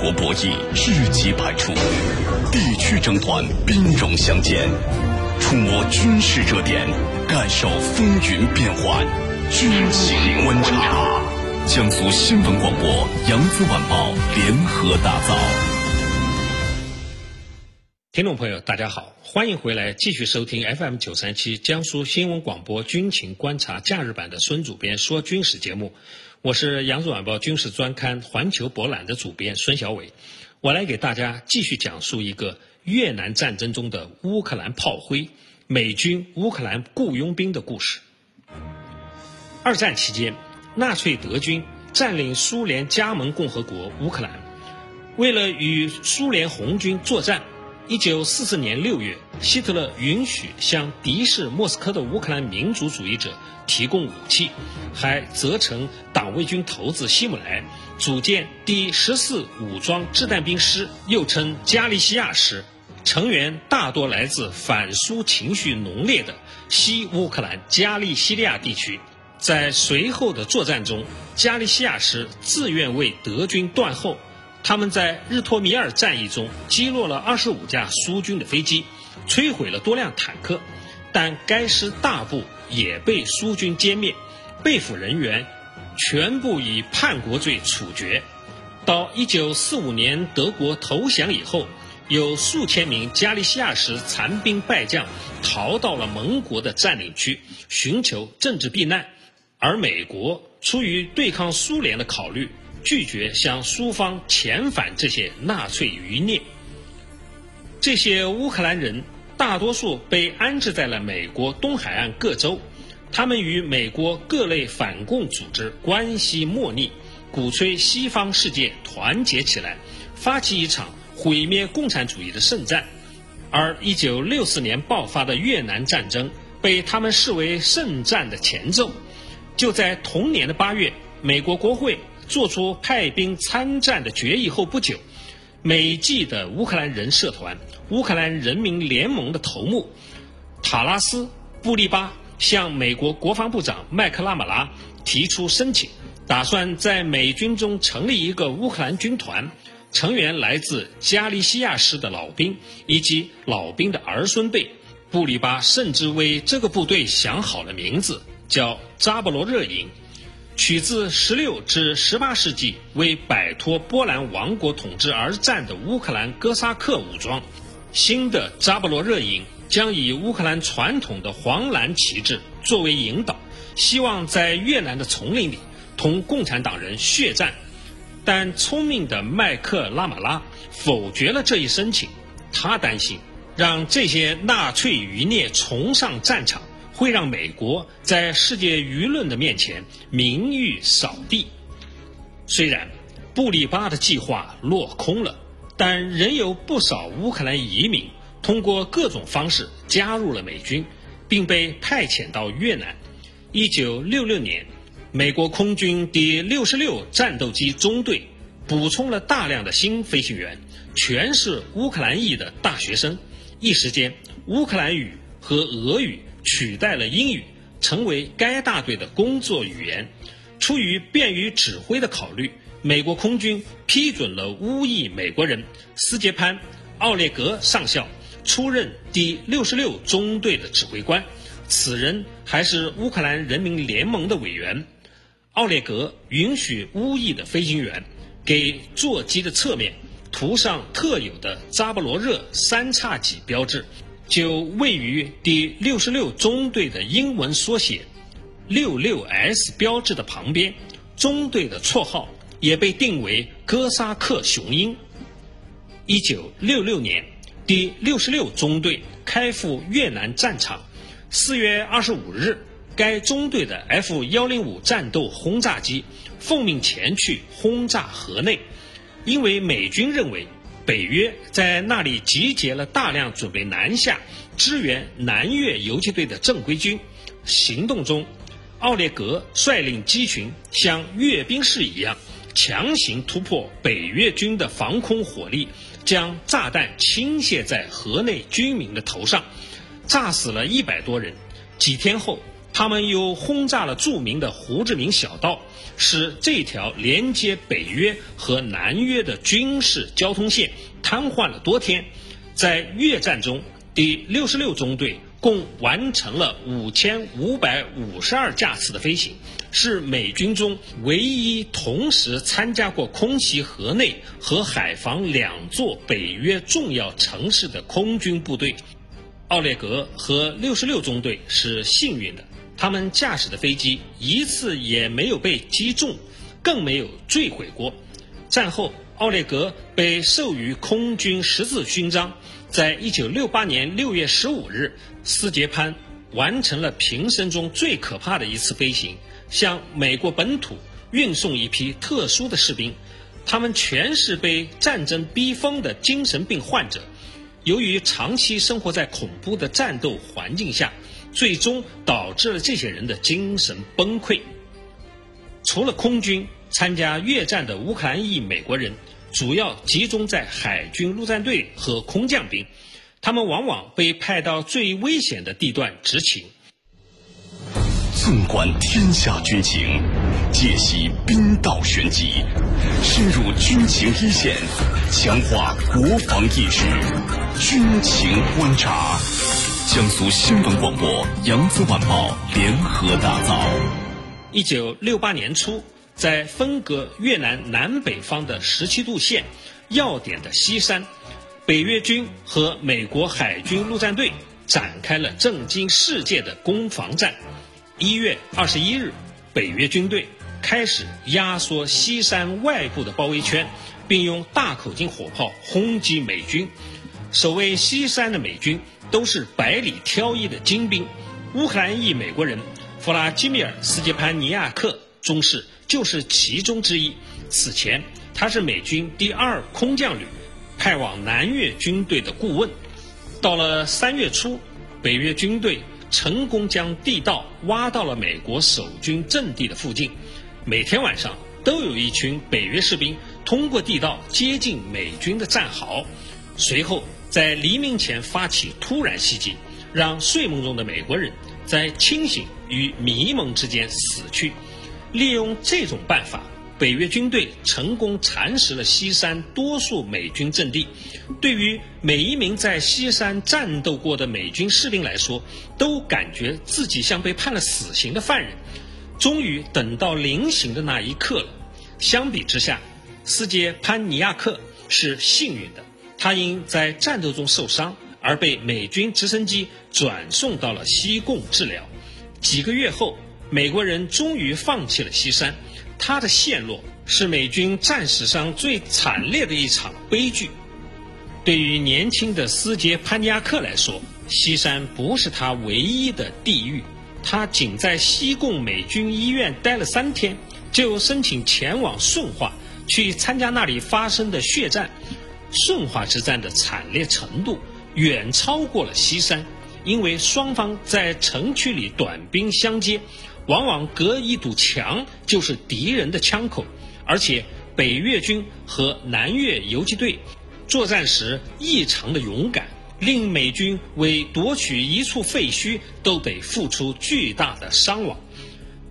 国博弈日极百出，地区争端兵戎相见，触摸军事热点，感受风云变幻，军情观察。江苏新闻广播、扬子晚报联合打造。听众朋友，大家好，欢迎回来继续收听 FM 九三七江苏新闻广播军情观察假日版的孙主编说军事节目。我是扬子晚报军事专刊《环球博览》的主编孙小伟，我来给大家继续讲述一个越南战争中的乌克兰炮灰、美军乌克兰雇佣兵的故事。二战期间，纳粹德军占领苏联加盟共和国乌克兰，为了与苏联红军作战。一九四四年六月，希特勒允许向敌视莫斯科的乌克兰民族主义者提供武器，还责成党卫军头子希姆莱组建第十四武装掷弹兵师，又称加利西亚师，成员大多来自反苏情绪浓烈的西乌克兰加利西利亚地区。在随后的作战中，加利西亚师自愿为德军断后。他们在日托米尔战役中击落了二十五架苏军的飞机，摧毁了多辆坦克，但该师大部也被苏军歼灭，被俘人员全部以叛国罪处决。到一九四五年德国投降以后，有数千名加利西亚师残兵败将逃到了盟国的占领区，寻求政治避难，而美国出于对抗苏联的考虑。拒绝向苏方遣返这些纳粹余孽。这些乌克兰人大多数被安置在了美国东海岸各州，他们与美国各类反共组织关系莫逆，鼓吹西方世界团结起来，发起一场毁灭共产主义的圣战。而1964年爆发的越南战争被他们视为圣战的前奏。就在同年的八月，美国国会。做出派兵参战的决议后不久，美籍的乌克兰人社团“乌克兰人民联盟”的头目塔拉斯·布利巴向美国国防部长麦克拉马拉提出申请，打算在美军中成立一个乌克兰军团，成员来自加利西亚市的老兵以及老兵的儿孙辈。布里巴甚至为这个部队想好了名字，叫扎波罗热营。取自16至18世纪为摆脱波兰王国统治而战的乌克兰哥萨克武装，新的扎波罗热营将以乌克兰传统的黄蓝旗帜作为引导，希望在越南的丛林里同共产党人血战。但聪明的麦克拉马拉否决了这一申请，他担心让这些纳粹余孽重上战场。会让美国在世界舆论的面前名誉扫地。虽然布里巴的计划落空了，但仍有不少乌克兰移民通过各种方式加入了美军，并被派遣到越南。一九六六年，美国空军第六十六战斗机中队补充了大量的新飞行员，全是乌克兰裔的大学生。一时间，乌克兰语和俄语。取代了英语，成为该大队的工作语言。出于便于指挥的考虑，美国空军批准了乌裔美国人斯杰潘·奥列格上校出任第六十六中队的指挥官。此人还是乌克兰人民联盟的委员。奥列格允许乌裔的飞行员给座机的侧面涂上特有的扎波罗热三叉戟标志。就位于第六十六中队的英文缩写“六六 S” 标志的旁边，中队的绰号也被定为“哥萨克雄鹰”。一九六六年，第六十六中队开赴越南战场。四月二十五日，该中队的 F 幺零五战斗轰炸机奉命前去轰炸河内，因为美军认为。北约在那里集结了大量准备南下支援南越游击队的正规军。行动中，奥列格率领机群像阅兵式一样强行突破北越军的防空火力，将炸弹倾泻在河内居民的头上，炸死了一百多人。几天后，他们又轰炸了著名的胡志明小道，使这条连接北约和南约的军事交通线瘫痪了多天。在越战中，第六十六中队共完成了五千五百五十二架次的飞行，是美军中唯一同时参加过空袭河内和海防两座北约重要城市的空军部队。奥列格和六十六中队是幸运的，他们驾驶的飞机一次也没有被击中，更没有坠毁过。战后，奥列格被授予空军十字勋章。在一九六八年六月十五日，斯捷潘完成了平生中最可怕的一次飞行，向美国本土运送一批特殊的士兵，他们全是被战争逼疯的精神病患者。由于长期生活在恐怖的战斗环境下，最终导致了这些人的精神崩溃。除了空军，参加越战的乌克兰裔美国人。主要集中在海军陆战队和空降兵，他们往往被派到最危险的地段执勤。纵观天下军情，解析兵道玄机，深入军情一线，强化国防意识，军情观察。江苏新闻广播、扬子晚报联合打造。一九六八年初。在分隔越南南北方的十七度线要点的西山，北越军和美国海军陆战队展开了震惊世界的攻防战。一月二十一日，北约军队开始压缩西山外部的包围圈，并用大口径火炮轰击美军。守卫西山的美军都是百里挑一的精兵。乌克兰裔美国人弗拉基米尔·斯捷潘尼亚克中士。就是其中之一。此前，他是美军第二空降旅派往南越军队的顾问。到了三月初，北越军队成功将地道挖到了美国守军阵地的附近。每天晚上都有一群北约士兵通过地道接近美军的战壕，随后在黎明前发起突然袭击，让睡梦中的美国人在清醒与迷蒙之间死去。利用这种办法，北约军队成功蚕食了西山多数美军阵地。对于每一名在西山战斗过的美军士兵来说，都感觉自己像被判了死刑的犯人。终于等到临刑的那一刻了。相比之下，斯捷潘尼亚克是幸运的，他因在战斗中受伤而被美军直升机转送到了西贡治疗。几个月后。美国人终于放弃了西山，他的陷落是美军战史上最惨烈的一场悲剧。对于年轻的斯捷潘加克来说，西山不是他唯一的地狱。他仅在西贡美军医院待了三天，就申请前往顺化去参加那里发生的血战。顺化之战的惨烈程度远超过了西山，因为双方在城区里短兵相接。往往隔一堵墙就是敌人的枪口，而且北越军和南越游击队作战时异常的勇敢，令美军为夺取一处废墟都得付出巨大的伤亡。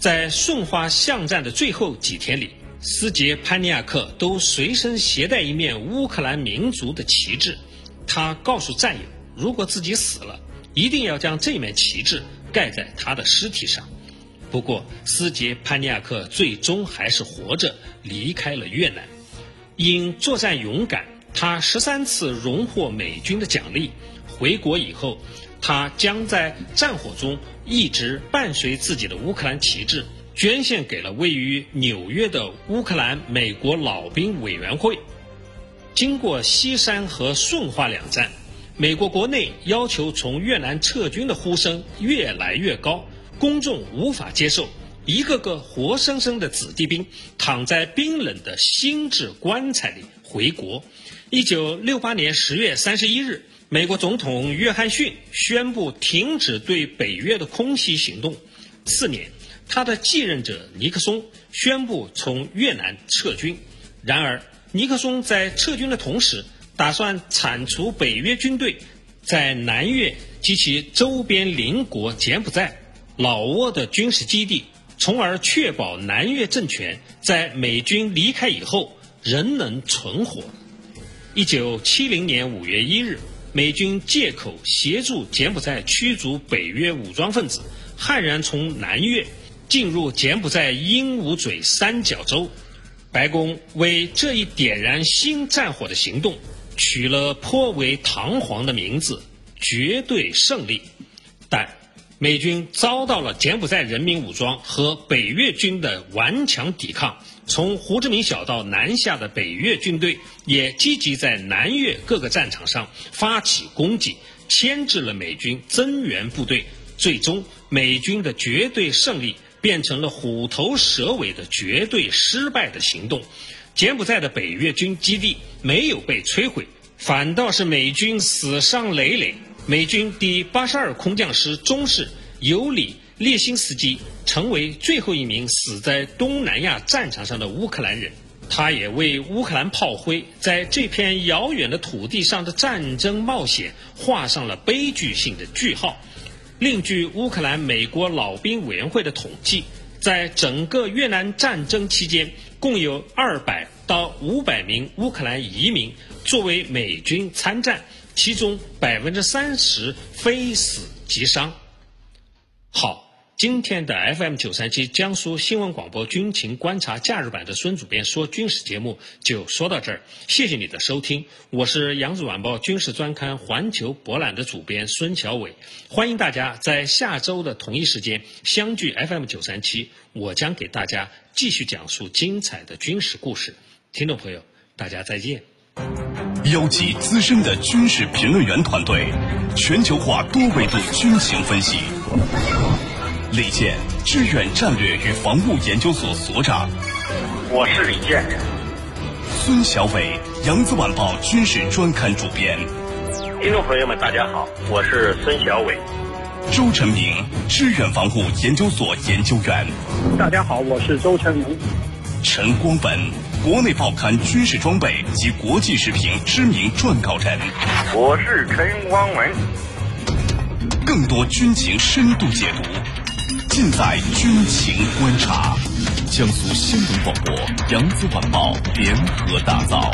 在顺化巷战的最后几天里，斯捷潘尼亚克都随身携带一面乌克兰民族的旗帜，他告诉战友，如果自己死了，一定要将这面旗帜盖在他的尸体上。不过，斯捷潘尼亚克最终还是活着离开了越南。因作战勇敢，他十三次荣获美军的奖励。回国以后，他将在战火中一直伴随自己的乌克兰旗帜，捐献给了位于纽约的乌克兰美国老兵委员会。经过西山和顺化两战，美国国内要求从越南撤军的呼声越来越高。公众无法接受一个个活生生的子弟兵躺在冰冷的新制棺材里回国。一九六八年十月三十一日，美国总统约翰逊宣布停止对北约的空袭行动。次年，他的继任者尼克松宣布从越南撤军。然而，尼克松在撤军的同时，打算铲除北约军队在南越及其周边邻国柬埔寨。老挝的军事基地，从而确保南越政权在美军离开以后仍能存活。一九七零年五月一日，美军借口协助柬埔寨驱逐北约武装分子，悍然从南越进入柬埔寨鹦鹉嘴三角洲。白宫为这一点燃新战火的行动取了颇为堂皇的名字“绝对胜利”，但美军遭到了柬埔寨人民武装和北越军的顽强抵抗。从胡志明小道南下的北越军队也积极在南越各个战场上发起攻击，牵制了美军增援部队。最终，美军的绝对胜利。变成了虎头蛇尾的绝对失败的行动，柬埔寨的北越军基地没有被摧毁，反倒是美军死伤累累。美军第八十二空降师中士尤里列辛斯基成为最后一名死在东南亚战场上的乌克兰人，他也为乌克兰炮灰在这片遥远的土地上的战争冒险画上了悲剧性的句号。另据乌克兰美国老兵委员会的统计，在整个越南战争期间，共有二百到五百名乌克兰移民作为美军参战，其中百分之三十非死即伤。好。今天的 FM 九三七江苏新闻广播军情观察假日版的孙主编说军事节目就说到这儿，谢谢你的收听，我是扬子晚报军事专刊环球博览的主编孙小伟，欢迎大家在下周的同一时间相聚 FM 九三七，我将给大家继续讲述精彩的军事故事，听众朋友，大家再见。邀集资深的军事评论员团队，全球化多维度军情分析。李健，致远战略与防务研究所所长。我是李健。孙小伟，扬子晚报军事专刊主编。听众朋友们，大家好，我是孙小伟。周成明，致远防务研究所研究员。大家好，我是周成明。陈光文，国内报刊军事装备及国际时评知名撰稿人。我是陈光文。更多军情深度解读。尽在军情观察，江苏新闻广播、扬子晚报联合打造。